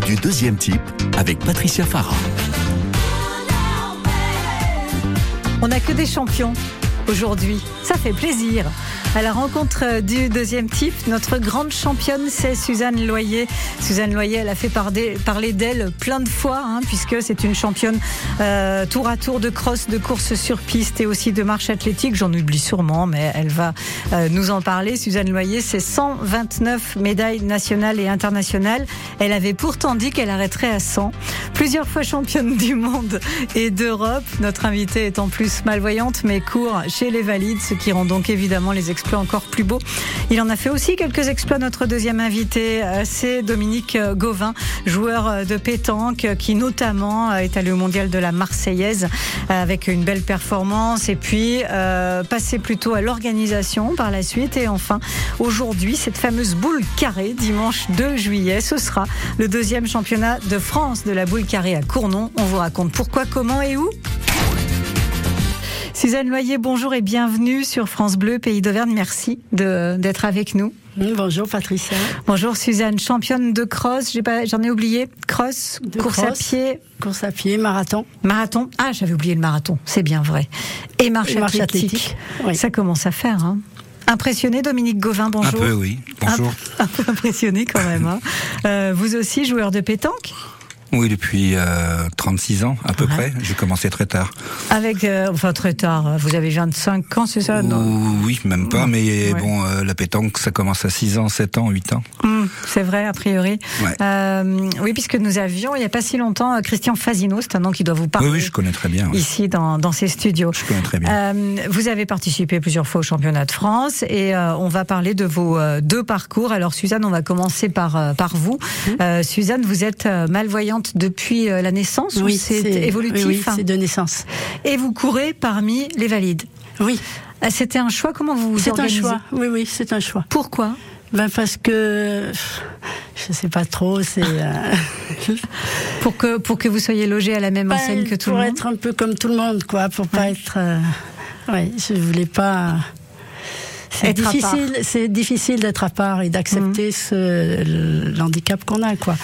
du deuxième type avec Patricia Farah. On n'a que des champions aujourd'hui. Ça fait plaisir. À la rencontre du deuxième type, notre grande championne, c'est Suzanne Loyer. Suzanne Loyer, elle a fait parler d'elle plein de fois, hein, puisque c'est une championne euh, tour à tour de cross, de course sur piste et aussi de marche athlétique. J'en oublie sûrement, mais elle va euh, nous en parler. Suzanne Loyer, c'est 129 médailles nationales et internationales. Elle avait pourtant dit qu'elle arrêterait à 100. Plusieurs fois championne du monde et d'Europe. Notre invitée est en plus malvoyante, mais court chez les valides, ce qui rend donc évidemment les encore plus beau. Il en a fait aussi quelques exploits. Notre deuxième invité, euh, c'est Dominique euh, Gauvin, joueur euh, de pétanque, qui notamment est allé au mondial de la Marseillaise avec une belle performance et puis euh, passé plutôt à l'organisation par la suite. Et enfin, aujourd'hui, cette fameuse boule carrée, dimanche 2 juillet, ce sera le deuxième championnat de France de la boule carrée à Cournon. On vous raconte pourquoi, comment et où. Suzanne Loyer, bonjour et bienvenue sur France Bleu, Pays d'Auvergne. Merci d'être avec nous. Bonjour Patricia. Bonjour Suzanne, championne de cross, j'en ai, oublié. Cross, course à pied. Course à pied, marathon. Marathon. Ah, j'avais oublié le marathon, c'est bien vrai. Et marche, athlétique. Ça commence à faire. Hein. Impressionné, Dominique Gauvin, bonjour. Un peu, oui. Bonjour. Un, peu impressionné quand même. Hein. Euh, vous aussi, joueur de pétanque? Oui, depuis 36 euh, ans à peu près. J'ai commencé très tard. Avec, euh, enfin très tard. Vous avez 25 ans, c'est ça Oui, même pas. Mais bon, euh, la pétanque, ça commence à 6 ans, 7 ans, 8 ans. Hum, c'est vrai, a priori. oui, puisque nous avions, il n'y a pas si longtemps, Christian Fazino, c'est un nom qui doit vous parler. Oui, je connais très bien. Ici, dans, dans ces studios. Je connais très bien. vous avez participé plusieurs fois au championnat de France et on va parler de vos deux parcours. Alors, Suzanne, on va commencer par, par vous. Hum. Suzanne, vous êtes malvoyante depuis euh, la naissance Oui, c'est évolutif. Oui, c'est de naissance. Et vous courez parmi les valides. Oui. Ah, c'était un choix. Comment vous vous C'est un choix. Oui, oui, c'est un choix. Pourquoi? Ben parce que je sais pas trop, c'est euh, pour que pour que vous soyez logé à la même ben, enseigne que tout le monde. Pour être un peu comme tout le monde, quoi, pour pas être. Euh... Oui, je voulais pas. C'est difficile, c'est difficile d'être à part et d'accepter mmh. l'handicap qu'on a, quoi.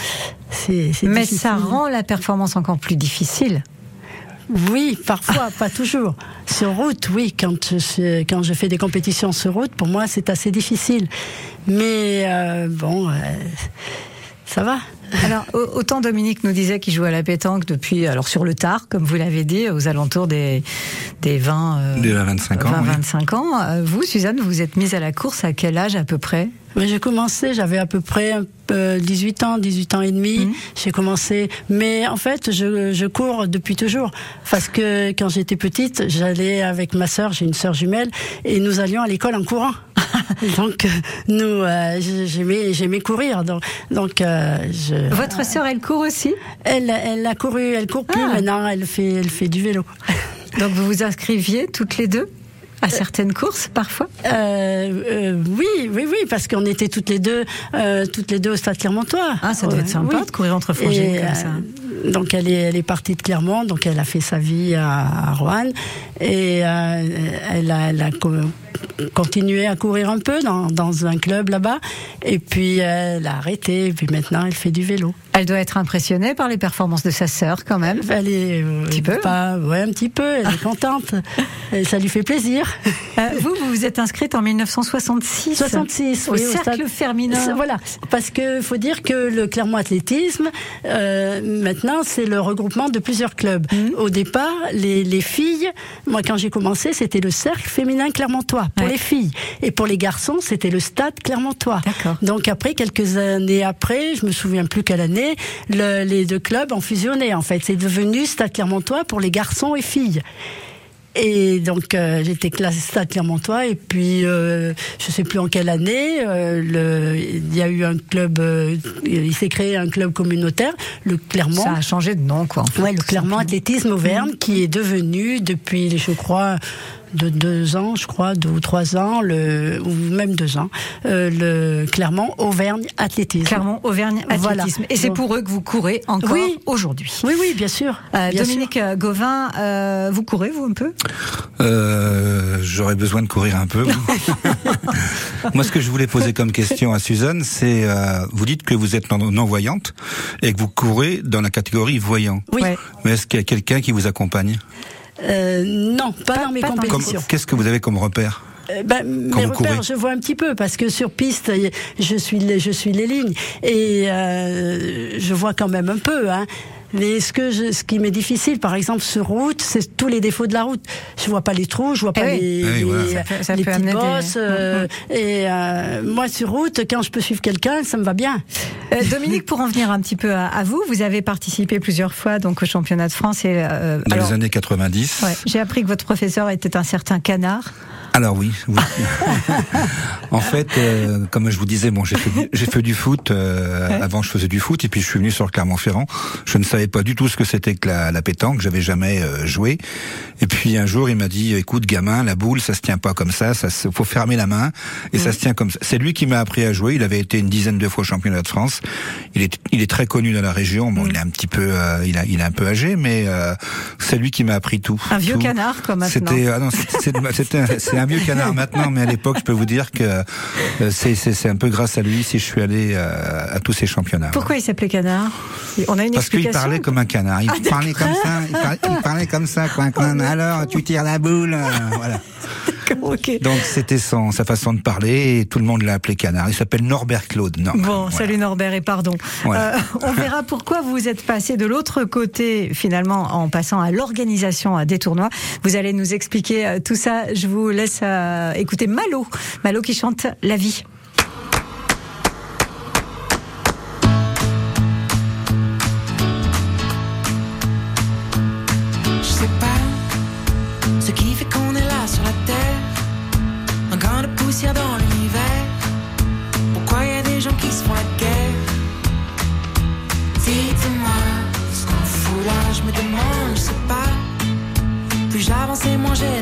Mais ça rend la performance encore plus difficile. Oui, parfois, pas toujours. Sur route, oui, quand je, quand je fais des compétitions sur route, pour moi, c'est assez difficile. Mais euh, bon, euh, ça va. Alors, autant Dominique nous disait qu'il jouait à la pétanque depuis, alors sur le tard, comme vous l'avez dit, aux alentours des, des 20, euh, 25 ans. 25 ans. Euh, vous, Suzanne, vous vous êtes mise à la course à quel âge à peu près? J'ai commencé, j'avais à peu près 18 ans, 18 ans et demi. Mmh. J'ai commencé, mais en fait, je, je, cours depuis toujours. Parce que quand j'étais petite, j'allais avec ma sœur, j'ai une sœur jumelle, et nous allions à l'école en courant. donc, nous, euh, j'aimais, j'aimais courir. Donc, donc euh, je, Votre sœur, elle court aussi? Elle, elle a couru, elle court plus ah. maintenant, elle fait, elle fait du vélo. donc, vous vous inscriviez toutes les deux à certaines courses parfois? Euh, euh, Oui, oui, oui, parce qu'on était toutes les deux, euh, toutes les deux au Stade Clermontois. Ah, ça doit être sympa de courir entre frangines comme ça. Donc elle est, elle est partie de Clermont, donc elle a fait sa vie à, Rouen et elle a, elle a continué à courir un peu dans, dans un club là-bas et puis elle a arrêté et puis maintenant elle fait du vélo. Elle doit être impressionnée par les performances de sa sœur quand même. Elle est un petit peu. Pas, ouais, un petit peu. Elle est contente. et ça lui fait plaisir. Euh, vous, vous vous êtes inscrite en 1966 66, au cercle féminin. Voilà, parce que faut dire que le Clermont Athlétisme, euh, maintenant, c'est le regroupement de plusieurs clubs. Mmh. Au départ, les, les, filles, moi quand j'ai commencé, c'était le cercle féminin clermontois pour les filles, et pour les garçons, c'était le stade clermontois. Donc après, quelques années après, je me souviens plus quelle année, le, les deux clubs ont fusionné. En fait, c'est devenu stade clermontois pour les garçons et filles. Et donc euh, j'étais classée Stade Clermontois. Et puis euh, je sais plus en quelle année euh, le, il y a eu un club euh, il s'est créé un club communautaire le Clermont. Ça a changé de nom quoi ouais le Clermont Athlétisme Auvergne mmh. qui est devenu depuis je crois de deux ans, je crois, deux ou trois ans, le, ou même deux ans, euh, le Clermont Auvergne Athlétisme. Clermont Auvergne Athlétisme. Et c'est pour eux que vous courez encore aujourd'hui. Oui, oui, bien sûr. Euh, Dominique sûr. Gauvin, euh, vous courez vous un peu? Euh, J'aurais besoin de courir un peu. Moi, ce que je voulais poser comme question à Suzanne, c'est euh, vous dites que vous êtes non-voyante et que vous courez dans la catégorie voyant. Oui. Mais est-ce qu'il y a quelqu'un qui vous accompagne? Euh, Non, pas, dans mes compétitions. Qu'est-ce que vous avez comme repère euh, ben, mes repères, je vois un petit peu parce que sur piste, je suis les, je suis les lignes et euh, je vois quand même un peu. Hein. Mais ce que je, ce qui m'est difficile, par exemple, sur route, c'est tous les défauts de la route. Je vois pas les trous, je vois pas les, les, petites bosses. Euh, et euh, moi, sur route, quand je peux suivre quelqu'un, ça me va bien. Euh, Dominique, pour en venir un petit peu à, vous, vous avez participé plusieurs fois donc au championnat de France et dans les années 90. J'ai appris que votre professeur était un certain canard. Alors oui. oui. en fait, euh, comme je vous disais, bon, j'ai fait, du foot. Euh, avant, je faisais du foot, et puis je suis venu sur Clermont-Ferrand. Je ne savais pas du tout ce que c'était que la, la pétanque. J'avais jamais euh, joué. Et puis un jour, il m'a dit "Écoute, gamin, la boule, ça se tient pas comme ça. Ça faut fermer la main et ça se tient comme ça." C'est lui qui m'a appris à jouer. Il avait été une dizaine de fois championnat de France. Il est, il est très connu dans la région. Bon, il est un petit peu, il a, il est un peu âgé, mais c'est lui qui m'a appris tout. Un vieux canard, comme maintenant. C'était, ah non, c'était un vieux canard maintenant, mais à l'époque, je peux vous dire que euh, c'est un peu grâce à lui si je suis allé euh, à tous ces championnats. Pourquoi il s'appelait canard? On a une Parce qu'il parlait comme un canard. Il ah, parlait comme ça. Il parlait, comme ça. Quoi, Alors, tu tires la boule. Euh, voilà. Donc c'était son sa façon de parler et tout le monde l'a appelé canard. Il s'appelle Norbert Claude. bon, salut Norbert et pardon. on verra pourquoi vous êtes passé de l'autre côté finalement en passant à l'organisation des tournois. Vous allez nous expliquer tout ça. Je vous laisse écouter Malo. Malo qui chante La vie. J'avance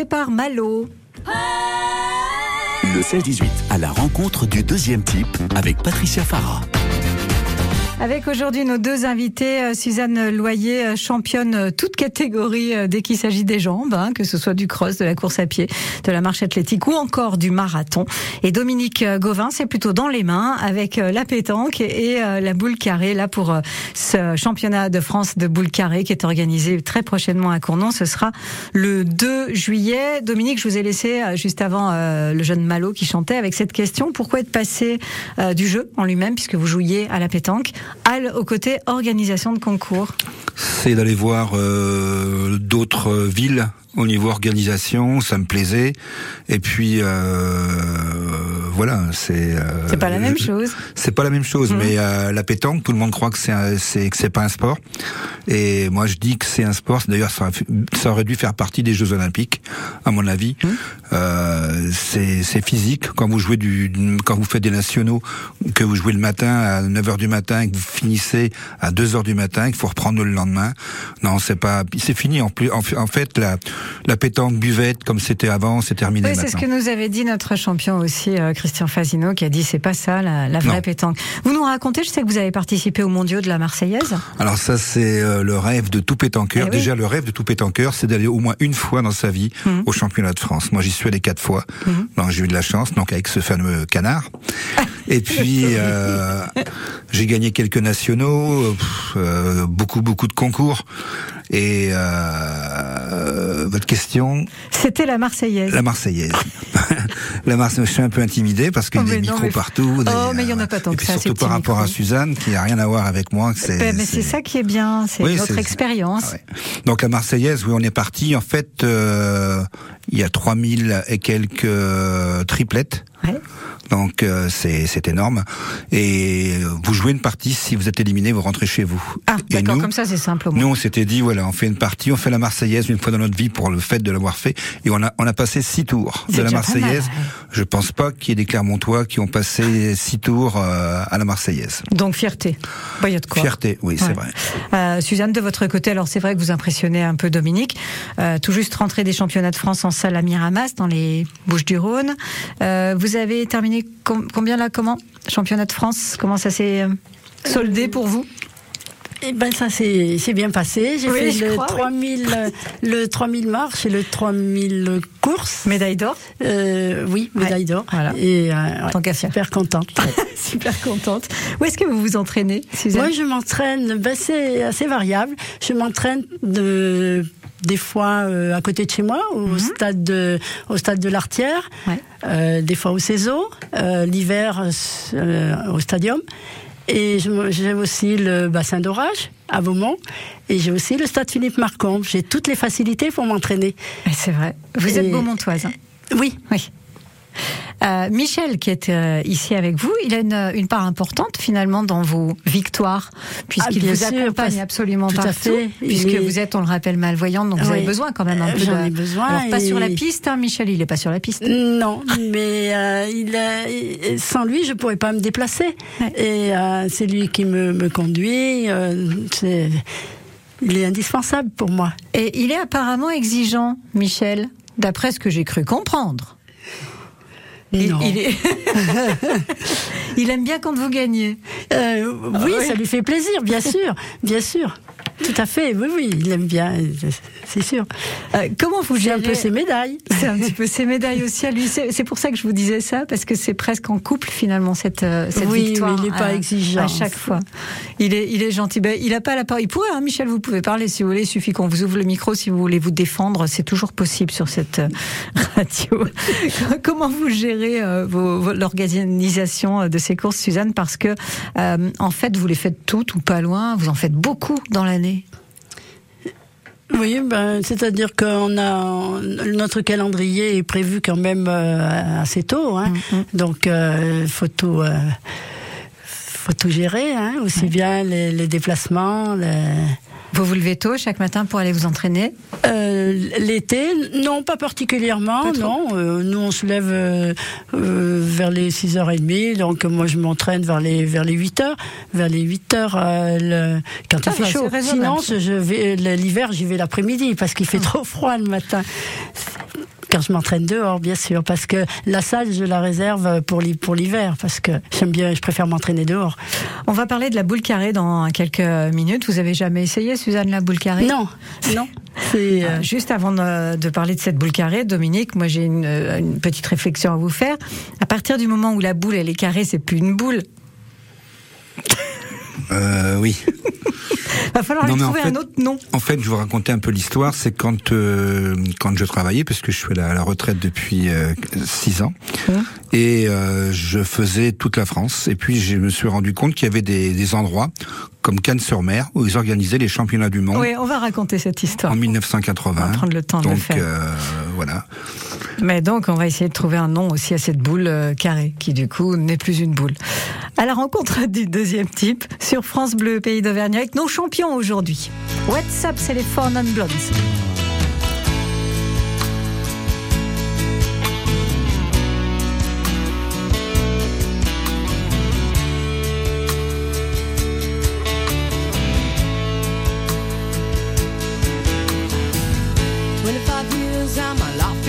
par Malo. Le 16-18 à la rencontre du deuxième type avec Patricia Farah. Avec aujourd'hui nos deux invités, euh, Suzanne Loyer, euh, championne euh, toute catégorie dès qu'il s'agit des jambes, hein, que ce soit du cross, de la course à pied, de la marche athlétique ou encore du marathon. Et Dominique Gauvin, c'est plutôt dans les mains avec la pétanque et la boule carrée là pour ce championnat de France de boule carrée qui est organisé très prochainement à Cournon. Ce sera le 2 juillet. Dominique, je vous ai laissé juste avant le jeune Malo qui chantait avec cette question pourquoi être passé du jeu en lui-même puisque vous jouiez à la pétanque au côté organisation de concours C'est d'aller voir euh, d'autres villes au niveau organisation, ça me plaisait. Et puis euh, voilà, c'est. Euh, c'est pas la même chose. C'est pas la même chose, mmh. mais euh, la pétanque, tout le monde croit que c'est c'est que c'est pas un sport. Et moi, je dis que c'est un sport. D'ailleurs, ça, ça, aurait dû faire partie des Jeux Olympiques, à mon avis. Mmh. Euh, c'est physique. Quand vous jouez du, quand vous faites des nationaux, que vous jouez le matin à 9 h du matin, et que vous finissez à 2 h du matin, qu'il faut reprendre le lendemain. Non, c'est pas. C'est fini. En plus, en fait, la la pétanque buvette comme c'était avant, c'est terminé. Oui, c'est ce que nous avait dit notre champion aussi, euh, Christian Fasino, qui a dit c'est pas ça la, la vraie pétanque. Vous nous racontez, je sais que vous avez participé au mondiaux de la Marseillaise. Alors ça, c'est euh, le rêve de tout pétanqueur. Eh Déjà, le rêve de tout pétanqueur, c'est d'aller au moins une fois dans sa vie mhm. au championnat de France. Moi, j'y suis allé quatre fois. Mhm. Donc j'ai eu de la chance, donc avec ce fameux canard. Et puis euh, j'ai gagné quelques nationaux, euh, beaucoup beaucoup de concours. Et euh, votre question? C'était la Marseillaise. La Marseillaise. La Marseillaise. Je suis un peu intimidé parce qu'il y a oh, des micros partout. oh, mais il y en a pas tant que ça. Surtout par rapport à Suzanne, qui n'a rien à voir avec moi. Ben, mais c'est ça qui est bien, c'est notre expérience. Ah Donc la Marseillaise, oui, on est parti. En fait, euh, il y a 3000 et quelques euh, triplettes. Ouais. Donc euh, c'est énorme. Et vous jouez une partie, si vous êtes éliminé, vous rentrez chez vous. Ah, d'accord, comme ça c'est simple. Nous, on s'était dit, voilà, on fait une partie, on fait la Marseillaise une fois dans notre vie pour le fait de l'avoir fait. Et on a, on a passé six tours de la Marseillaise. Je pense pas qu'il y ait des Clermontois qui ont passé six tours euh, à la Marseillaise. Donc fierté. Bah, y a de quoi. Fierté, oui, c'est vrai. Euh, Suzanne, de votre côté, alors c'est vrai que vous impressionnez un peu Dominique. Euh, tout juste rentré des championnats de France en salle à Miramas, dans les Bouches-du-Rhône. Vous avez terminé combien là Comment? Championnat de France Comment ça s'est euh, soldé pour vous? Eh ben ça c'est bien passé. J'ai fait le, 3000, le 3000 marches et le 3000 courses. Médaille d'or euh, Oui, médaille d'or. Et euh, Tant super contente. super contente. Où est-ce que vous vous entraînez, Moi, je m'entraîne, ben, c'est assez variable. Je m'entraîne de des fois euh, à côté de chez moi, au mhm. stade de, au stade de l'Artière, euh, des fois au CESO, euh, l'hiver au Stadium. Et j'ai aussi le bassin d'orage à Beaumont et j'ai aussi le stade Philippe Marcombe. J'ai toutes les facilités pour m'entraîner. C'est vrai. Vous êtes beaumontoise. Hein? Oui. Oui. Euh, Michel, qui est euh, ici avec vous, il a une, une, part importante finalement dans vos victoires, puisqu'il ah, vous accompagne absolument tout partout, à fait. puisque vous êtes, on le rappelle, malvoyante, donc vous avez besoin quand même un peu J'en ai besoin. Alors, pas sur la piste, hein, Michel, il est pas sur la piste. Non, mais euh, il a, sans lui, je pourrais pas me déplacer. Et euh, c'est lui qui me, me conduit. c'est il est indispensable pour moi. Et il est apparemment exigeant, Michel, d'après ce que j'ai cru comprendre. Il, il, aime bien quand vous gagnez. Euh, oui, ça lui fait plaisir, bien sûr, bien sûr. Tout à fait, oui, oui, il aime bien, c'est sûr. Euh, comment vous gérez un peu ses médailles C'est un petit peu ses médailles aussi à lui. C'est pour ça que je vous disais ça, parce que c'est presque en couple finalement cette, euh, cette victoire. Oui, il n'est pas exigeant à chaque fois. Il est, il est gentil. Ben, il n'a pas la parole. Il pourrait, hein, Michel, vous pouvez parler si vous voulez. Il suffit qu'on vous ouvre le micro si vous voulez vous défendre. C'est toujours possible sur cette radio. comment vous gérez l'organisation de ces courses, Suzanne Parce que en fait, vous les faites toutes ou pas loin. Vous en faites beaucoup dans l'année. Oui, ben, c'est-à-dire qu'on a notre calendrier est prévu quand même euh, assez tôt, hein. Mm-hmm. donc euh, faut tout, euh, faut tout gérer, hein, aussi bien les, déplacements, Vous vous levez tôt chaque matin pour aller vous entraîner Euh, L'été, non, pas particulièrement, Pas non. Euh, nous, on se lève euh, vers les 6h30, donc moi, je m'entraîne vers les, vers les 8h. Vers les 8h, euh, le- quand il fait va, chaud. Sinon, je vais l'hiver, j'y vais l'après-midi, parce qu'il fait Ah. trop froid le matin. Quand je m'entraîne dehors, bien sûr, parce que la salle, je la réserve pour l'hi- pour l'hiver, parce que j'aime bien, je préfère m'entraîner dehors. On va parler de la boule carrée dans quelques minutes. Vous avez jamais essayé, Suzanne, la boule carrée? Non, non. C'est, euh, Juste avant de, parler de cette boule carrée, Dominique, moi j'ai une, une petite réflexion à vous faire. À partir du moment où la boule elle est carrée, c'est plus une boule. Euh, oui. Va falloir Non, lui mais en trouver fait- un autre nom. En fait, je vais vous raconter un peu l'histoire. C'est quand euh, quand je travaillais, parce que je suis à la, à la retraite depuis euh, six ans, Hum. et euh, je faisais toute la France. Et puis, je me suis rendu compte qu'il y avait des, des endroits comme Cannes-sur-Mer où ils organisaient les championnats du monde Oui, on va raconter cette histoire. en 1980. On va prendre le temps de le faire. euh, voilà. Mais donc, on va essayer de trouver un nom aussi à cette boule euh, carrée, qui du coup n'est plus une boule. À la rencontre du deuxième type sur France Bleu, pays d'Auvergne, avec nos champions aujourd'hui. What's up, c'est les Four Non Blondes.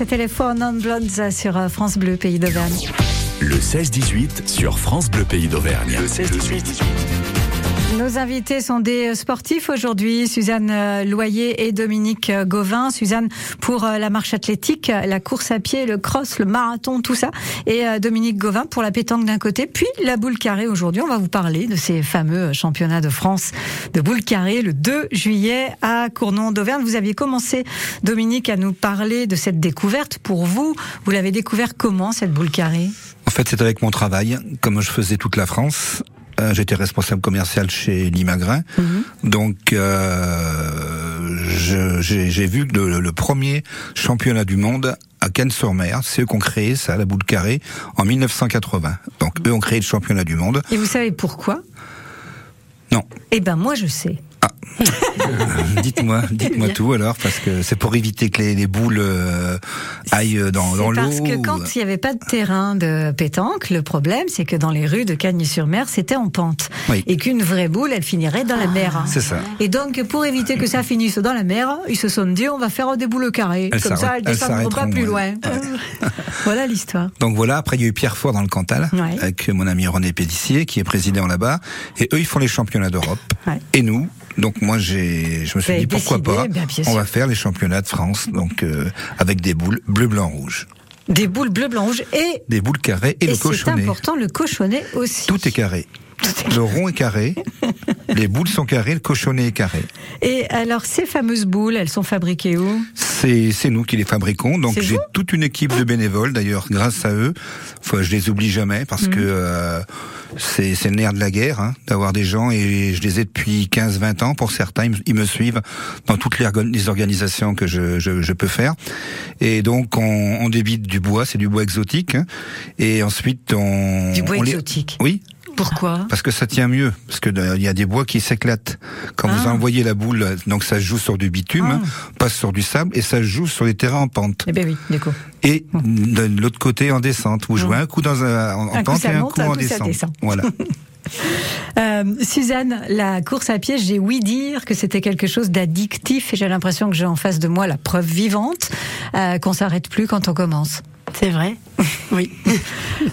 c'était les Four Non Blondes sur euh, France Bleu, pays d'Auvergne. Le 16-18 sur France Bleu Pays d'Auvergne. Le 16-18. Nos invités sont des sportifs aujourd'hui, Suzanne euh, Loyer et Dominique euh, Gauvin. Suzanne pour euh, la marche athlétique, la course à pied, le cross, le marathon, tout ça. Et Dominique Gauvin pour la pétanque d'un côté, puis la boule carrée. Aujourd'hui, on va vous parler de ces fameux championnats de France de boule carrée le 2 juillet à Cournon d'Auvergne. Vous aviez commencé, Dominique, à nous parler de cette découverte. Pour vous, vous l'avez découvert comment, cette boule carrée? En fait, c'est avec mon travail. Comme je faisais toute la France, euh, j'étais responsable commercial chez Limagrin. Mhm. Donc, euh, j'ai j'ai vu le, le premier championnat du monde à Cannes-sur-Mer. C'est eux qui ont créé ça, la boule carrée, en 1980. Donc, eux ont créé le championnat du monde. Et vous savez pourquoi? Non. Eh ben moi je sais. Dites-moi, dites-moi Bien. tout alors, parce que c'est pour éviter que les, les boules euh, aillent dans, dans l'eau. parce que ou- quand il n'y avait pas de terrain de pétanque, le problème c'est que dans les rues de Cagnes-sur-Mer, c'était en pente. Oui. Et qu'une vraie boule, elle finirait dans la mer. C'est ça. Et donc, pour éviter que ça finisse dans la mer, ils se sont dit, on va faire des boules carrées. Comme ça, elles elles descendront pas plus ouais. loin. voilà l'histoire. Donc voilà, après il y a eu Pierrefort dans le Cantal, Ouais. avec mon ami René Pédissier, qui est président là-bas, et eux ils font les championnats d'Europe. Ouais. Et nous, donc moi j'ai, je me suis dit pourquoi pas, on va faire les championnats de France, donc euh, avec des boules bleu, blanc, rouge, Des boules bleu, blanc, rouge et, des boules carrées et, et le c'est cochonnet. important, le cochonnet aussi. Tout est carré. Le rond est carré, les boules sont carrées, le cochonnet est carré. Et alors, ces fameuses boules, elles sont fabriquées où? C'est nous qui les fabriquons. Donc j'ai toute une équipe de bénévoles. D'ailleurs, grâce à eux, enfin, je les oublie jamais parce Mhm. que euh, c'est le nerf de la guerre hein, d'avoir des gens et je les ai depuis 15-20 ans. Pour certains, ils me- suivent dans toutes les, orga- les organisations que je, je, je peux faire. Et donc on, on débite du bois, c'est du bois exotique. hein. et ensuite on Du bois on les- exotique. Oui, Pourquoi? Parce que ça tient mieux, parce que euh, il y a des bois qui s'éclatent. Quand vous Ah. envoyez la boule, donc ça joue sur du bitume, Ah. hein, pas sur du sable, et ça joue sur les terrains en pente. Eh bien oui, du coup. Et de l'autre côté en descente, vous jouez un coup dans un, en, Un coup, pente et un monte, coup un en coup, descente. descend. Voilà. Euh, Suzanne, la course à pied, j'ai ouï dire que c'était quelque chose d'addictif et j'ai l'impression que j'ai en face de moi la preuve vivante euh, qu'on s'arrête plus quand on commence. C'est vrai. Oui.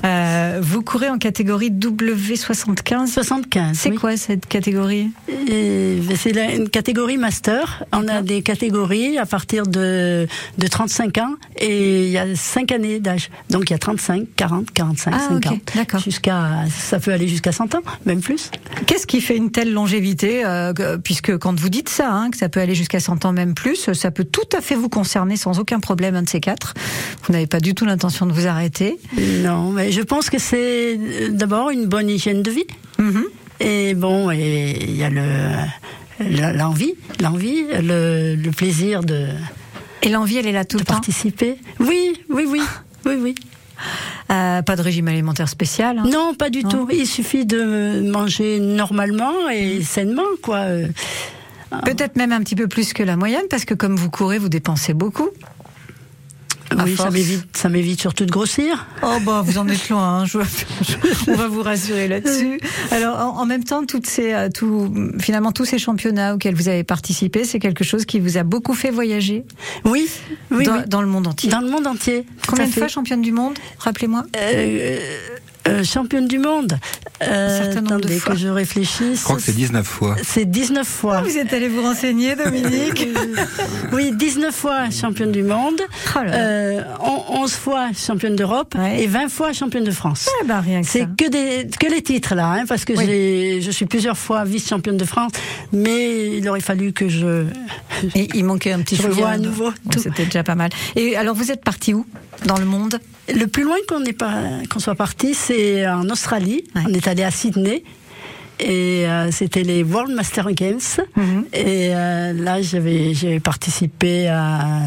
Euh, vous courez en catégorie W75. 75. C'est oui. quoi cette catégorie Et C'est la- une catégorie master. On a des catégories à partir de, de 35 ans et il y a 5 années d'âge. Donc il y a 35, 40, 45, Ah, ok, 50. d'accord. Jusqu'à, ça peut aller jusqu'à 100 ans, même plus. Qu'est-ce qui fait une telle longévité euh, que- Puisque quand vous dites ça, hein, que ça peut aller jusqu'à 100 ans même plus, ça peut tout à fait vous concerner sans aucun problème, un de ces quatre. Vous n'avez pas du tout l'intention de vous arrêter. Non, mais je pense que c'est euh, d'abord une bonne hygiène de vie. Mhm. Et bon, et il y a le la- l'envie, l'envie, le, le plaisir de, Et l'envie, elle est là tout de le temps. participer. Oui, oui, oui, oui, oui. Euh, pas de régime alimentaire spécial. hein. Non, pas du Non. tout. Il suffit de manger normalement et sainement, quoi. Euh, Peut-être même un petit peu plus que la moyenne, parce que comme vous courez, vous dépensez beaucoup. Oui, ça m'évite, ça m'évite surtout de grossir. Oh bah vous en êtes loin, hein, je- je- on va vous rassurer là-dessus. Alors en, en même temps, toutes ces, euh, tout, finalement tous ces championnats auxquels vous avez participé, c'est quelque chose qui vous a beaucoup fait voyager Oui, oui, dans, oui. dans le monde entier. Dans le monde entier. Combien de fois championne du monde Rappelez-moi? Euh, euh, championne du monde. Euh, de attendez fois. que je réfléchisse. Je crois que c'est 19 fois. C'est 19 fois. Vous êtes allé vous renseigner, Dominique Oui, 19 fois championne du monde, Oh euh, on- 11 fois championne d'Europe Ouais. et 20 fois championne de France. Eh ben, rien que C'est ça. que des que les titres là, hein, parce que Oui. j'ai- je suis plusieurs fois vice-championne de France, mais il aurait fallu que je Et il manquait un petit Je revois à nouveau Bon. C'était déjà pas mal. Et alors vous êtes parti où Dans le monde? Le plus loin qu'on soit parti, c'est en Australie. Ouais. On est allé à Sydney. Et euh, c'était les World Master Games. Mhm. Et euh, là, j'avais participé à,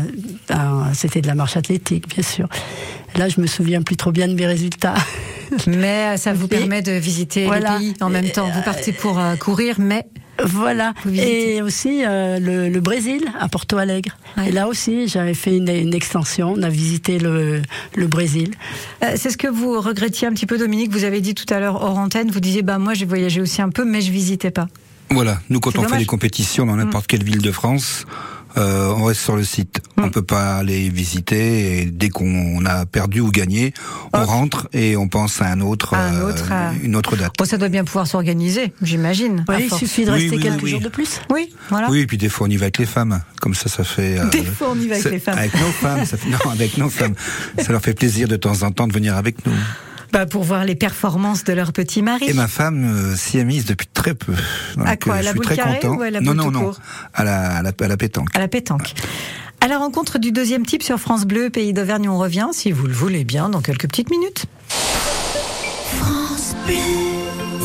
à- c'était de la marche athlétique, bien sûr. Là, je me souviens plus trop bien de mes résultats. Mais euh, ça vous Et- permet de visiter Voilà. les pays en même temps. Vous partez pour euh, courir, mais Voilà. Et aussi euh, le, le Brésil, à Porto Alegre. Ouais. Et là aussi, j'avais fait une, une extension. On a visité le, le Brésil. Euh, c'est ce que vous regrettiez un petit peu, Dominique. Vous avez dit tout à l'heure hors antenne, vous disiez, bah moi j'ai voyagé aussi un peu, mais je visitais pas. Voilà, nous quand C'est on dommage. fait des compétitions dans n'importe quelle ville de France, Euh, on reste sur le site. Hmm. On peut pas aller visiter. Et dès qu'on a perdu ou gagné, on rentre et on pense à un autre, À un euh, autre, euh, une autre date. Bon, ça doit bien pouvoir s'organiser, j'imagine. Oui, il suffit de rester oui, quelques oui. jours de plus. Oui, voilà. Oui, et puis des fois on y va avec les femmes. Comme ça, ça fait. euh, Des fois, on y va avec les femmes. Avec nos femmes. Ça fait, non, avec nos femmes. Ça leur fait plaisir de temps en temps de venir avec nous. Bah, pour voir les performances de leur petit mari. Et ma femme euh, s'y est mise depuis très peu. Donc, À quoi, euh, à je la suis boule très carrée content. ou à la non, boule non, non, court à la, à la, à la pétanque. à la pétanque. À la rencontre du deuxième type sur France Bleu, Pays d'Auvergne, on revient, si vous le voulez bien, dans quelques petites minutes. France Bleu.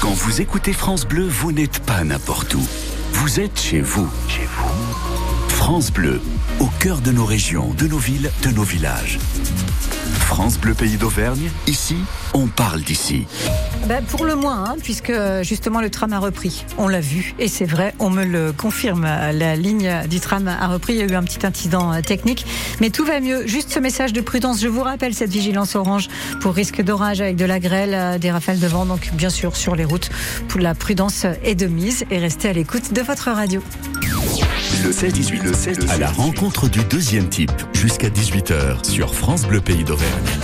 Quand vous écoutez France Bleu, vous n'êtes pas n'importe où. Vous êtes chez vous. Chez vous. France Bleu, au cœur de nos régions, de nos villes, de nos villages. France Bleu Pays d'Auvergne, ici, on parle d'ici. Ben, pour le moins, hein, puisque euh, justement le tram a repris. On l'a vu, et c'est vrai, on me le confirme. La ligne du tram a repris. Il y a eu un petit incident euh, technique, mais tout va mieux. Juste ce message de prudence. Je vous rappelle cette vigilance orange pour risque d'orage avec de la grêle, euh, des rafales de vent. Donc, bien sûr, sur les routes, pour la prudence est de mise et restez à l'écoute de votre radio. Le 16-18, le 16 à la rencontre du deuxième type, jusqu'à 18h sur France Bleu Pays d'Auvergne.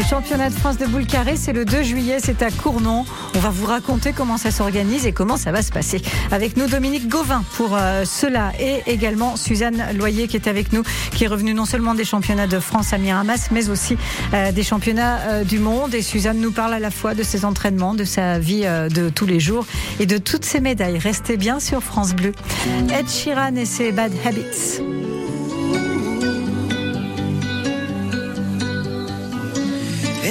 Le championnat de France de boule carré, c'est le 2 juillet, c'est à Cournon. On va vous raconter comment ça s'organise et comment ça va se passer. Avec nous, Dominique Gauvin pour euh, cela et également Suzanne Loyer qui est avec nous, qui est revenue non seulement des championnats de France à Miramas, mais aussi euh, des championnats euh, du monde. Et Suzanne nous parle à la fois de ses entraînements, de sa vie de tous les jours et de toutes ses médailles. Restez bien sur France Bleu. Ed Sheeran et ses Bad Habits.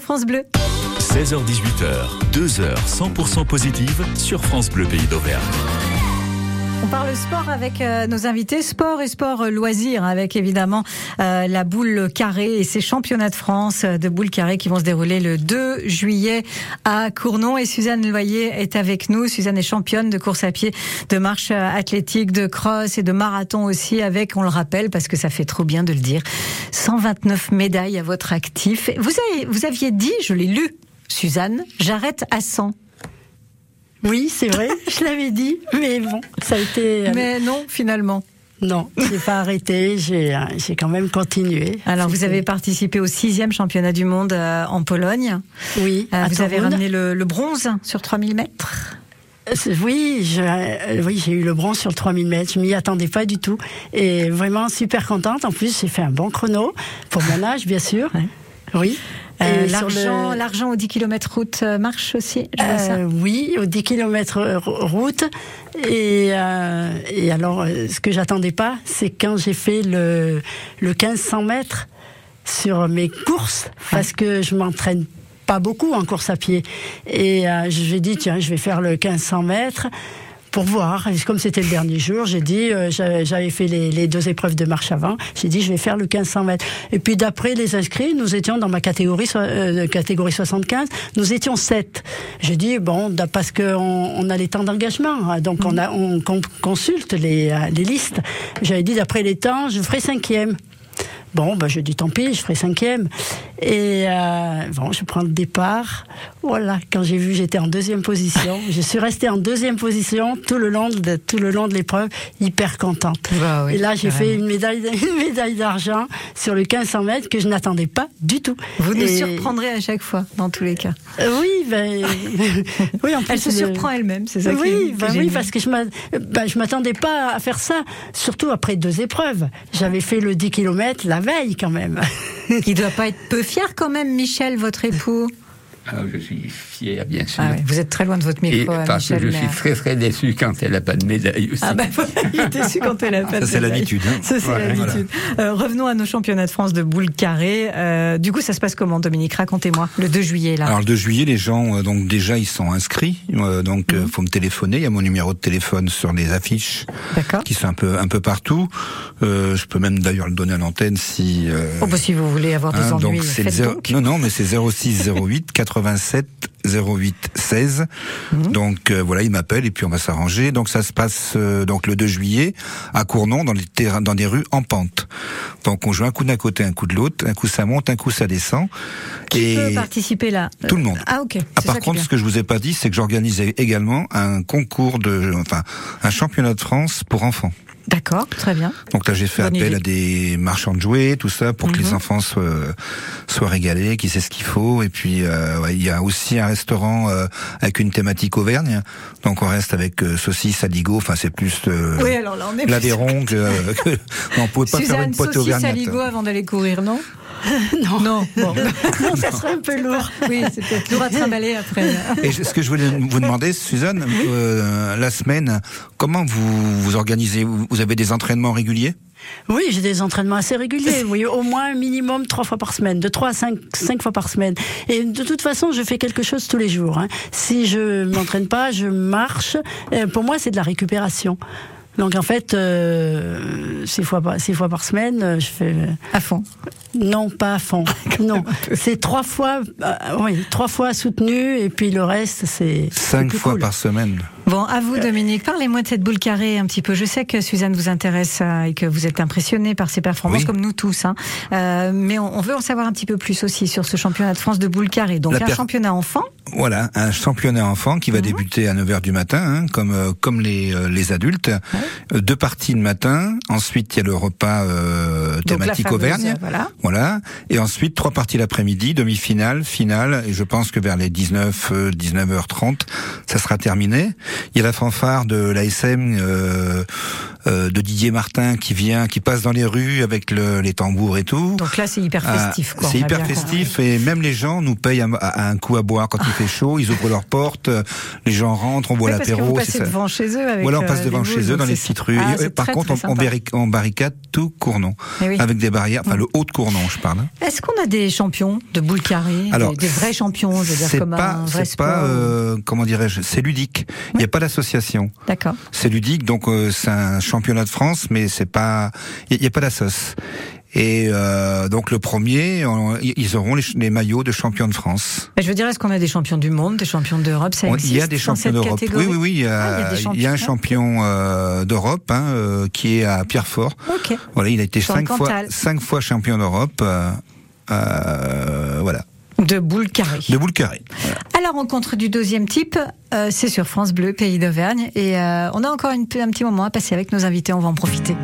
France Bleu. 16h-18h, 2 heures 100% positives sur France Bleu Pays d'Auvergne. On parle sport avec euh, nos invités, sport et sport euh, loisirs, avec évidemment euh, la boule carrée et ses championnats de France de boule carrée qui vont se dérouler le 2 juillet à Cournon. Et Suzanne Loyer est avec nous. Suzanne est championne de course à pied, de marche athlétique, de cross et de marathon aussi, avec, on le rappelle, parce que ça fait trop bien de le dire, 129 médailles à votre actif. Vous, avez, vous aviez dit, je l'ai lu, Suzanne, j'arrête à 100. Oui, c'est vrai, je l'avais dit, mais bon, ça a été. euh, Mais non, finalement. Non, j'ai pas arrêté, j'ai euh, quand même continué. Alors, vous avez participé au sixième championnat du monde euh, en Pologne. Oui, Euh, à vous avez ramené le, le bronze sur 3000 mètres. Oui, je- euh, oui, j'ai eu le bronze sur le 3000 mètres. Je m'y attendais pas du tout. Et vraiment super contente. En plus, j'ai fait un bon chrono pour mon âge, bien sûr. Oui. Euh, L'argent le- l'argent aux 10 km route euh, marche aussi, je vois ça. Euh, oui, aux 10 km route. Et, euh, et alors, euh, ce que j'attendais pas, c'est quand j'ai fait le, le 1500 mètres sur mes courses, parce que je m'entraîne pas beaucoup en course à pied. Et euh, j'ai dit, tiens, je vais faire le 1500 mètres pour voir. Et comme c'était le dernier jour, j'ai dit, euh, j'avais fait les, les deux épreuves de marche avant, j'ai dit, je vais faire le 1500 mètres. Et puis d'après les inscrits, nous étions dans ma catégorie, euh, catégorie 75, nous étions 7. J'ai dit, bon, parce qu'on on a les temps d'engagement, hein, donc on, a, on con- consulte les, euh, les listes. J'avais dit, d'après les temps, je ferai cinquième. Bon, ben, je dis tant pis, je ferai cinquième. Et euh, bon, je prends le départ. Voilà, quand j'ai vu, j'étais en deuxième position. je suis restée en deuxième position tout le long de tout le long de l'épreuve, hyper contente. Bah oui, Et là, j'ai fait une médaille, une médaille d'argent sur le 1500 mètres que je n'attendais pas du tout. Vous nous surprendrez à chaque fois, dans tous les cas. Euh, Oui, ben, oui, en plus, Elle se le- surprend elle-même, c'est ça oui, ben oui, parce que je m'a- ben, je m'attendais pas à faire ça, surtout après deux épreuves. J'avais fait le 10 km la veille quand même. Il doit pas être peu fier quand même, Michel, votre époux. Ah, je suis fier, bien sûr. Ah ouais, vous êtes très loin de votre Et micro, euh, parce Michel. que je suis très très déçu quand elle n'a pas de médaille aussi. Ah ben voilà, il est déçu quand elle a pas de Ça, c'est médaille. l'habitude, hein. Ça, c'est Ouais, l'habitude. Euh, revenons à nos championnats de France de boules carrées. Euh, du coup, ça se passe comment, Dominique? Racontez-moi. Le 2 juillet, là. Alors le 2 juillet, les gens, euh, donc déjà, ils sont inscrits. Euh, donc, Mhm. euh, faut me téléphoner. Il y a mon numéro de téléphone sur les affiches D'accord. qui sont un peu un peu partout. Euh, je peux même d'ailleurs le donner à l'antenne si. euh, Oh, bah, si vous voulez avoir des hein, ennuis, donc c'est le faites zéro- donc. non non mais c'est 06 08 87 08 16. Mhm. Donc euh, voilà, il m'appelle et puis on va s'arranger. Donc ça se passe euh, donc le 2 juillet à Cournon dans les terrains dans des rues en pente. Donc on joue un coup d'un côté, un coup de l'autre, un coup ça monte, un coup ça descend. Qui et peut participer là? tout le monde. Ah, ok. ah, par ça contre, ce que je vous ai pas dit, c'est que j'organisais également un concours de, enfin, un championnat de France pour enfants. D'accord, très bien. Donc là, j'ai fait Bonne appel idée. à des marchands de jouets, tout ça, pour que Mhm. les enfants soient, soient régalés, qu'ils sait ce qu'il faut. Et puis, euh, ouais, il y a aussi un restaurant euh, avec une thématique Auvergne. Donc on reste avec euh, saucisses, aligot. Enfin, c'est plus euh, Oui, alors là, on est l'Aveyron que, que- non, on pouvait pas faire Suzanne, une pote saucisse aligot avant d'aller courir, non? non, Non, bon. non, ça serait un peu lourd. oui, c'est peut-être lourd à trimballer après. Et ce que je voulais vous demander, Suzanne, euh, la semaine, comment vous vous organisez? Vous avez des entraînements réguliers? Oui, j'ai des entraînements assez réguliers. Oui, au moins un minimum trois fois par semaine, de trois à cinq, cinq fois par semaine. Et de toute façon, je fais quelque chose tous les jours. hein. Si je m'entraîne pas, je marche. Euh, pour moi, c'est de la récupération. Donc en fait, euh, six fois par six fois par semaine, euh, je fais euh, À fond. non pas à fond. non, c'est trois fois, euh, oui, trois fois soutenu et puis le reste c'est c'est Cinq plus fois cool. par semaine. Bon, à vous Dominique, parlez-moi de cette boule carrée un petit peu. Je sais que Suzanne vous intéresse euh, et que vous êtes impressionné par ses performances, Oui. comme nous tous. Hein. Euh, mais on, on veut en savoir un petit peu plus aussi sur ce championnat de France de boule carrée. Donc La un championnat enfant. Voilà, un championnat enfant qui va débuter à 9h du matin, hein, comme euh, comme les euh, les adultes. Deux parties le matin, ensuite il y a le repas euh, thématique fameuse, Auvergne. Voilà. Voilà, et ensuite trois parties l'après-midi, demi-finale, finale, et je pense que vers les 19 euh, 19h30, ça sera terminé. Il y a la fanfare de l'ASM euh, euh, de Didier Martin qui vient, qui passe dans les rues avec le, les tambours et tout. Donc là, c'est hyper Ah, festif. C'est hyper festif et même les gens nous payent un, à- un coup à boire quand il fait chaud. Ils ouvrent leurs portes, euh, les gens rentrent, on boit Oui, vous l'apéro. ça. devant chez eux avec, Voilà, on euh, passe devant boules, chez eux dans les petites rues. Ah, Et, c'est par très, contre, très on, on, sympa. barric- on barricade tout Cournon oui. avec des barrières, enfin le haut de Cournon, je parle. Est-ce qu'on a des champions de boule carrée Alors, des, des vrais champions, je veux dire, comme pas, un vrai c'est sport pas, euh, comment dirais-je, c'est ludique. Il n'y a pas d'association. D'accord. C'est ludique, donc euh, c'est un championnat de France, mais c'est pas, il n'y a pas d'assos. Et euh, donc le premier, on- ils auront les, maillots de champion de France. Mais Je veux dire, est-ce qu'on a des champions du monde, des champions d'Europe? Ça On- existe il y a des champions d'Europe. Oui, oui, oui. Il y a, Ah, il y a des il y a un champion euh, d'Europe hein, euh, qui est à Pierrefort. Ok. Voilà, il a été cinq fois, cinq fois champion d'Europe. euh, euh, voilà, De boule carrée. de boule carrée. Voilà. À la rencontre du deuxième type, euh, c'est sur France Bleu, Pays d'Auvergne. Et euh, on a encore une- un petit moment à passer avec nos invités, on va en profiter.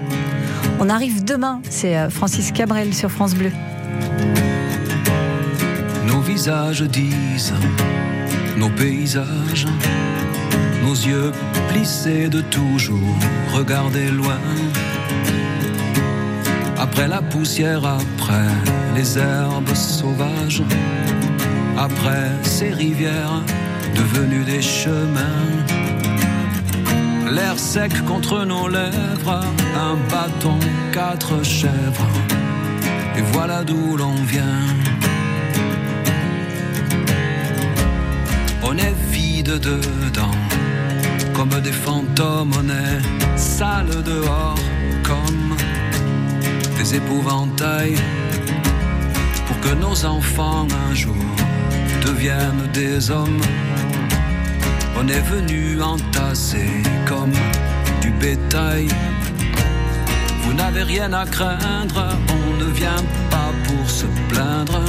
On arrive demain, c'est euh, Francis Cabrel sur France Bleu. Nos visages disent, nos paysages, nos yeux plissés de toujours regarder loin. Après la poussière, après les herbes sauvages, après ces rivières devenues des chemins. L'air sec contre nos lèvres, un bâton, quatre chèvres, et voilà d'où l'on vient. On est vide dedans, comme des fantômes, on est sale dehors, comme des épouvantails, pour que nos enfants un jour deviennent des hommes. On est venu entasser comme du bétail. Vous n'avez rien à craindre, on ne vient pas pour se plaindre,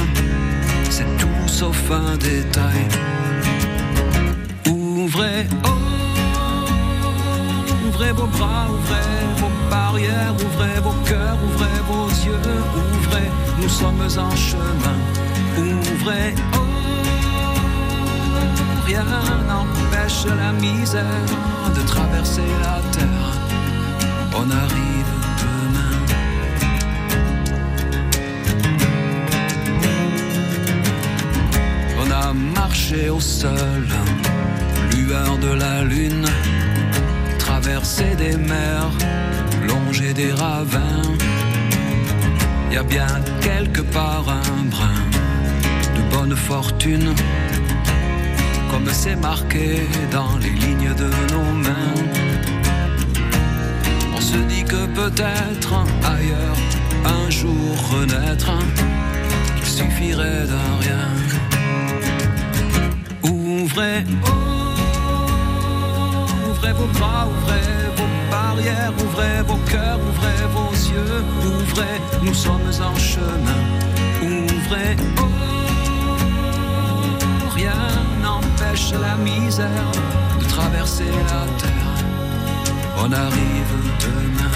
c'est tout sauf un détail. Ouvrez, oh, ouvrez vos bras, ouvrez vos barrières, ouvrez vos cœurs, ouvrez vos yeux, ouvrez, nous sommes en chemin. Ouvrez, oh, rien n'empêche la misère de traverser la terre. On arrive demain. On a marché au sol, lueur de la lune, traversé des mers, longé des ravins. Y a bien quelque part un brin de bonne fortune, comme c'est marqué dans les lignes de nos mains. On se dit que peut-être ailleurs, un jour renaître, qu'il suffirait d'un rien. Ouvrez, ouvrez vos bras, ouvrez vos barrières, ouvrez vos cœurs, ouvrez vos yeux, ouvrez, nous sommes en chemin. Ouvrez, la misère de traverser la terre. On arrive demain.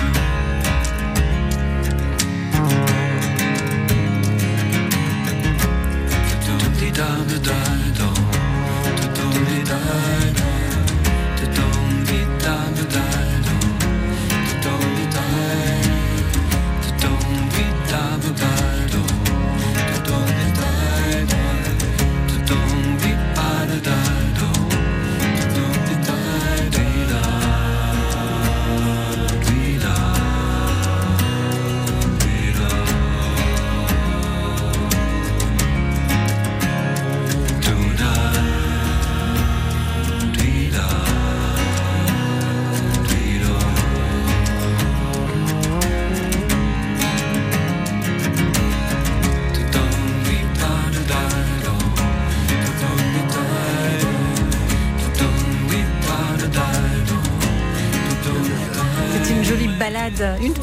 paradise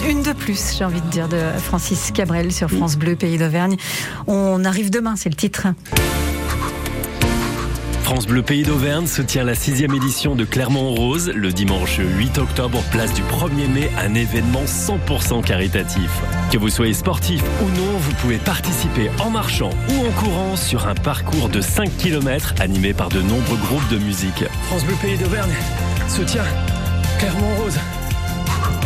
une, de plus, j'ai envie de dire, de Francis Cabrel sur France Bleu, Pays d'Auvergne. On arrive demain, c'est le titre. France Bleu Pays d'Auvergne se tient la sixième édition de Clermont Rose le dimanche 8 octobre, place du 1er mai, un événement 100% caritatif. Que vous soyez sportif ou non, vous pouvez participer en marchant ou en courant sur un parcours de 5 km animé par de nombreux groupes de musique. France Bleu Pays d'Auvergne se tient Clermont Rose.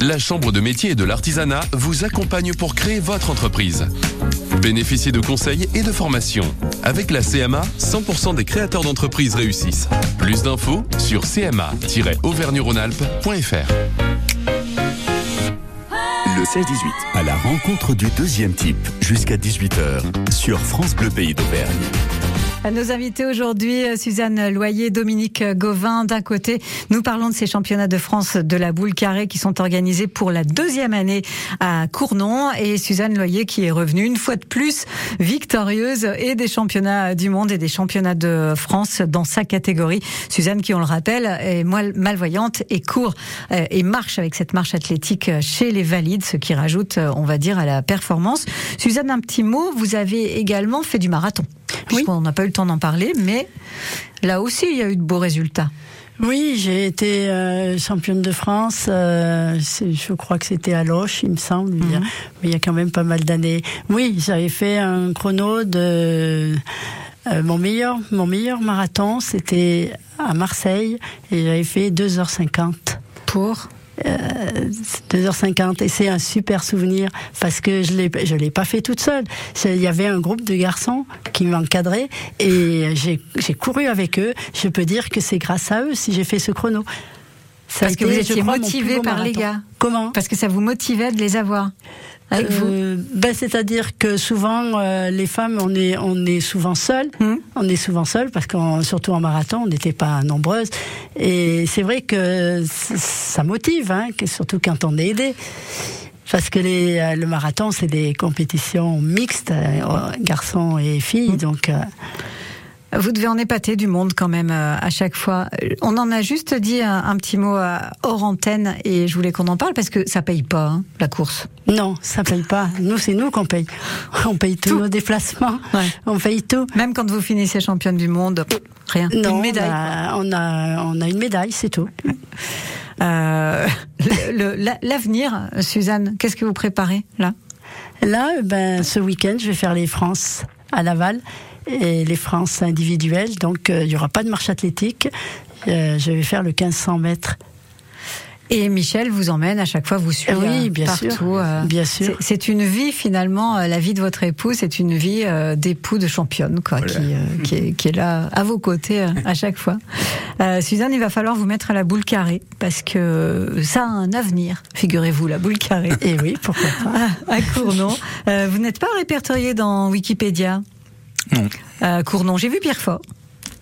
La Chambre de métier et de l'artisanat vous accompagne pour créer votre entreprise. Bénéficiez de conseils et de formations. Avec la CMA, 100% des créateurs d'entreprises réussissent. Plus d'infos sur cma-auvergne-rhône-alpes.fr. Le 16-18, à la rencontre du deuxième type, jusqu'à 18h, sur France Bleu Pays d'Auvergne. Nos invités aujourd'hui, euh, Suzanne Loyer, Dominique Gauvin. D'un côté, nous parlons de ces championnats de France de la boule carrée qui sont organisés pour la deuxième année à Cournon. Et Suzanne Loyer qui est revenue une fois de plus victorieuse et des championnats du monde et des championnats de France dans sa catégorie. Suzanne qui, on le rappelle, est malvoyante et court euh, et marche avec cette marche athlétique chez les valides, ce qui rajoute, euh, on va dire, à la performance. Suzanne, un petit mot. Vous avez également fait du marathon. Oui. On n'a pas eu le temps d'en parler, mais là aussi, il y a eu de beaux résultats. Oui, j'ai été euh, championne de France. Euh, je crois que c'était à Loche, il me semble. Mm -hmm. Mais il y a quand même pas mal d'années. Oui, j'avais fait un chrono de euh, mon meilleur, mon meilleur marathon, c'était à Marseille et j'avais fait 2h50 pour 2h50 et c'est un super souvenir parce que je l'ai je l'ai pas fait toute seule. Il y avait un groupe de garçons qui m'encadraient et j'ai couru avec eux. Je peux dire que c'est grâce à eux si j'ai fait ce chrono. Ça parce que vous étiez motivé par les gars. Comment? Parce que ça vous motivait de les avoir avec vous euh, ben, c'est-à-dire que souvent euh, les femmes on est on est souvent seules Hmm. mmh. on est souvent seules parce qu'on surtout en marathon on n'était pas nombreuses et c'est vrai que ça motive hein, que surtout quand on est aidé parce que les, euh, le marathon c'est des compétitions mixtes garçons et filles mmh. donc vous devez en épater du monde quand même euh, à chaque fois. On en a juste dit un, un petit mot euh, hors antenne et je voulais qu'on en parle parce que ça paye pas hein, la course. Non, ça paye pas. Nous, c'est nous qu'on paye. On paye tous Tout. nos déplacements. Ouais. On paye tout. Même quand vous finissez championne du monde, rien. Non, une médaille. On a, on a, on a une médaille, c'est tout. Euh, L'avenir, Suzanne, qu'est-ce que vous préparez là? Là, ben, ce week-end, je vais faire les France à Laval et les France individuelles. Donc, euh, il n'y aura pas de marche athlétique. Euh, je vais faire le 1500 mètres. Et Michel vous emmène à chaque fois, vous suivez oui, bien partout. Sûr, euh, bien sûr. C'est une vie finalement, euh, la vie de votre époux, c'est une vie euh, d'époux de championne, quoi, voilà. qui, euh, qui, est, qui, est, là à vos côtés euh, à chaque fois. Euh, Suzanne, il va falloir vous mettre à la boule carrée parce que ça a un avenir, figurez-vous, la boule carrée. Et oui, pourquoi pas. à, à Cournon. Euh, vous n'êtes pas répertorié dans Wikipédia? Non. Cournon, j'ai vu Pierrefort.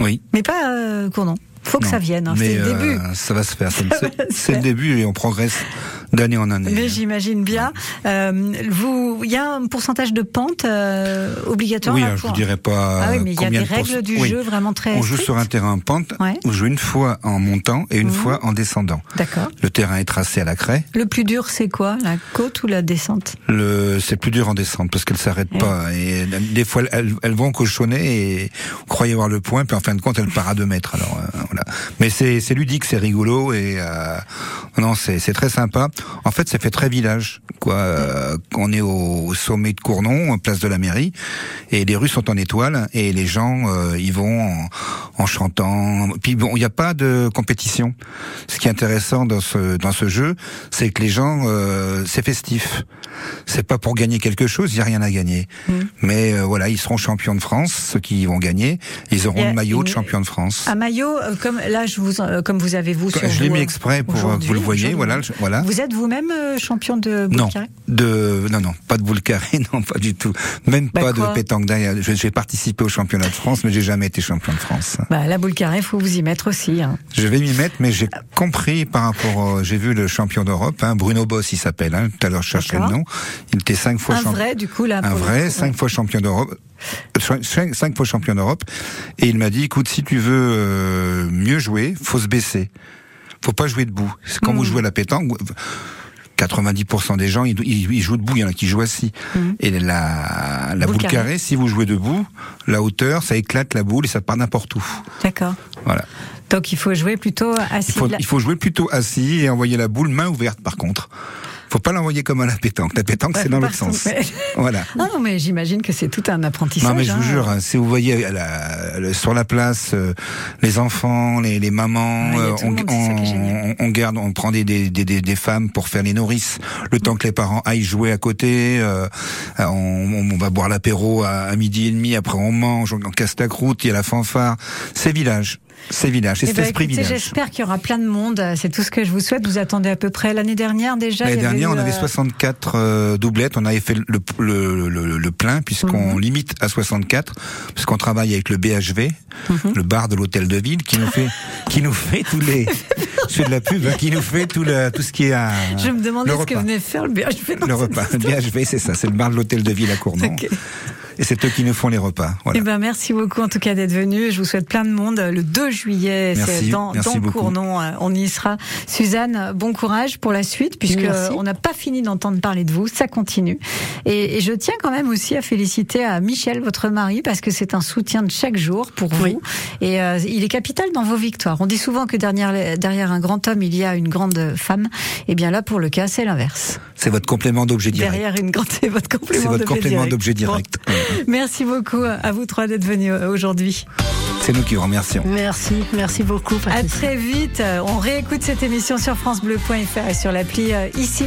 Oui. Mais pas Cournon faut que non, ça vienne. Hein. C'est le début. Euh, ça va se faire. C'est le début et on progresse d'année en année. Mais j'imagine bien. Euh, vous, il y a un pourcentage de pente euh, obligatoire. Oui, là, je vous dirais pas. Ah oui, mais il y a des règles du oui. jeu vraiment très. On joue sur un terrain en pente. Ouais. On joue une fois en montant et une mmh. fois en descendant. D'accord. Le terrain est tracé à la craie. Le plus dur, c'est quoi, la côte ou la descente? Le, c'est plus dur en descente parce qu'elle s'arrête ouais. pas et des fois elles, elles vont cochonner et vous croyez voir le point, puis en fin de compte elle part à deux mètres. Alors euh, voilà. Mais c'est ludique, c'est rigolo et euh, non c'est très sympa. En fait, ça fait très village quoi. Euh, on est au, sommet de Cournon, place de la mairie, et les rues sont en étoile et les gens euh, y vont en, en, chantant. Puis bon, il n'y a pas de compétition. Ce qui est intéressant dans ce dans ce jeu, c'est que les gens euh, c'est festif. C'est pas pour gagner quelque chose, il y a rien à gagner. Mmh. Mais euh, voilà, ils seront champions de France, ceux qui vont gagner, ils auront le maillot une, de champion de France. Un maillot comme là je vous comme vous avez vous sur Je l'ai mis exprès pour que vous le voyez, voilà, voilà. Vous êtes vous-même euh, champion de boule Non, carré de non non, pas de boule carrée, non pas du tout. Même Bah pas de pétanque derrière. Je- J'ai participé au championnat de France, mais j'ai jamais été champion de France. bah, La boule carré, faut vous y mettre aussi. hein. Je vais m'y mettre, mais j'ai compris par rapport. J'ai vu le champion d'Europe, hein, Bruno Boss, il s'appelle. Hein, tout à l'heure, je cherchais le D'accord. Il était cinq fois Un champion. vrai, du coup, là. un vrai, cinq fois champion d'Europe, euh, cinq, cinq fois champion d'Europe, et il m'a dit, écoute, si tu veux euh, mieux jouer, faut se baisser, faut pas jouer debout. Quand Hmm. vous jouez à la pétanque. vous- 90% des gens, ils, jouent debout, il y en a qui jouent assis. Et la, la Hmm. Boule boule, carrée. carrée, si vous jouez debout, la hauteur, ça éclate la boule et ça part n'importe où. D'accord. Voilà. Donc il faut jouer plutôt assis. Il faut, Là- il faut jouer plutôt assis et envoyer la boule main ouverte par contre. Faut pas l'envoyer comme à la pétanque. La pétanque, c'est dans l'autre sens. mais- Voilà. Non, non, mais j'imagine que c'est tout un apprentissage. Non mais je vous hein. jure, hein, si vous voyez à la- le- sur la place euh, les enfants, les, les mamans, Ouais, il y a euh, on, on garde, on prend des, des, des, des- des femmes pour faire les nourrices, le temps que les parents aillent jouer à côté. euh, on, on va boire l'apéro à, à midi et demi, après on mange, on, casse la croûte, il y a la fanfare. C'est village, c'est village, c'est Eh cet ben, esprit écoutez, village. J'espère qu'il y aura plein de monde. C'est tout ce que je vous souhaite. Vous attendez à peu près l'année dernière déjà. L'année dernière, eu, on avait euh, 64 euh, doublettes. On avait fait le, le, le, le plein puisqu'on Mhm. limite à 64 puisqu'on travaille avec le BHV, Mhm. le bar de l'hôtel de ville, qui nous fait qui nous fait tous les. Je fais de la pub, hein, qui nous fait tout le tout ce qui est à. Je me demandais ce que venait faire le BHV. dans Le repas. Le. BHV, c'est ça, c'est le bar de l'hôtel de ville à Cournon. Et c'est eux qui nous font les repas. Voilà. Eh ben, merci beaucoup en tout cas d'être venu. Je vous souhaite plein de monde. Le 2 juillet, Merci, c'est dans, merci dans. Cournon. euh, On y sera. Suzanne, bon courage pour la suite, puisque Merci. on n'a pas fini d'entendre parler de vous. Ça continue. Et, et je tiens quand même aussi à féliciter à Michel, votre mari, parce que c'est un soutien de chaque jour pour vous. Et euh, il est capital dans vos victoires. On dit souvent que derrière, derrière un grand homme, il y a une grande femme. Et bien là, pour le cas, c'est l'inverse. C'est votre complément d'objet direct. Derrière une grande, c'est votre complément C'est votre d'objet complément direct. d'objet Bon. direct. Merci beaucoup à vous trois d'être venus euh, aujourd'hui. C'est nous qui vous remercions. Merci, merci beaucoup. À Patricia. très vite. On réécoute cette émission sur francebleu.fr et sur l'appli euh, ici.